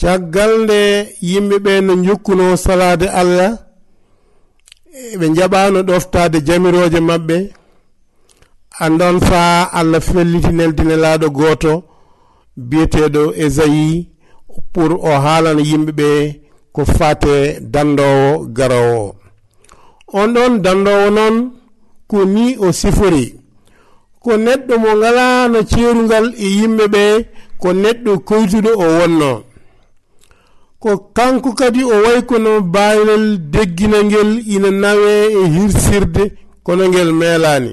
caggal nde yimɓe ɓe no jokkuno salade allah ɓe jaɓano ɗoftade jamiroje maɓɓe. Andon faa allah fellitineltine laaɗo goto biyeteɗo esayi pour o haalana yimɓeɓe ko fate dandowo garowo on ɗon dandowo noon ko ni o sifori. Ko neɗɗo mo ngalano ceerugal e yimɓeɓe ko neɗɗo koytuɗo o wonno ko kanko kadi o way kono baylel deggina ngel ina nawe e hirsirde kono ngel meelani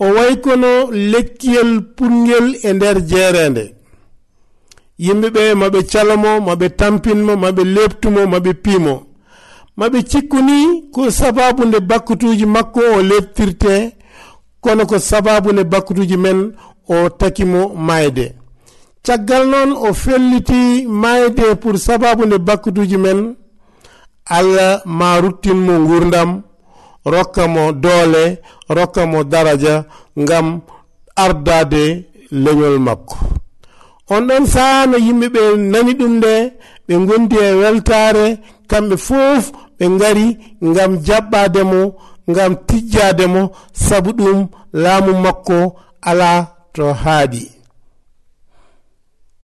o way kono lekkiyel pungel e nder jeerende. Yimɓeɓe maɓe calamo maɓe tampinmo maɓe leptumo maɓe piimo. Maɓe cikkuni ko sababu nde bakkutuji makko o leptirte kono ko sababu nde bakkutuji men o takimo mayde. caggal noon o felliti mayde pour sababu nde bakkutuji men allah ma ruttinmo gurdam rokka mo doole rokka mo daraja ngam ardade leñol makko. On ɗon saha no yimɓe ɓe nani ɗum nde ɓe gondi e weltare kamɓe fof ɓe gari ngam jaɓɓademo ngam tijjademo sabu ɗum laamu makko ala to haaɗi.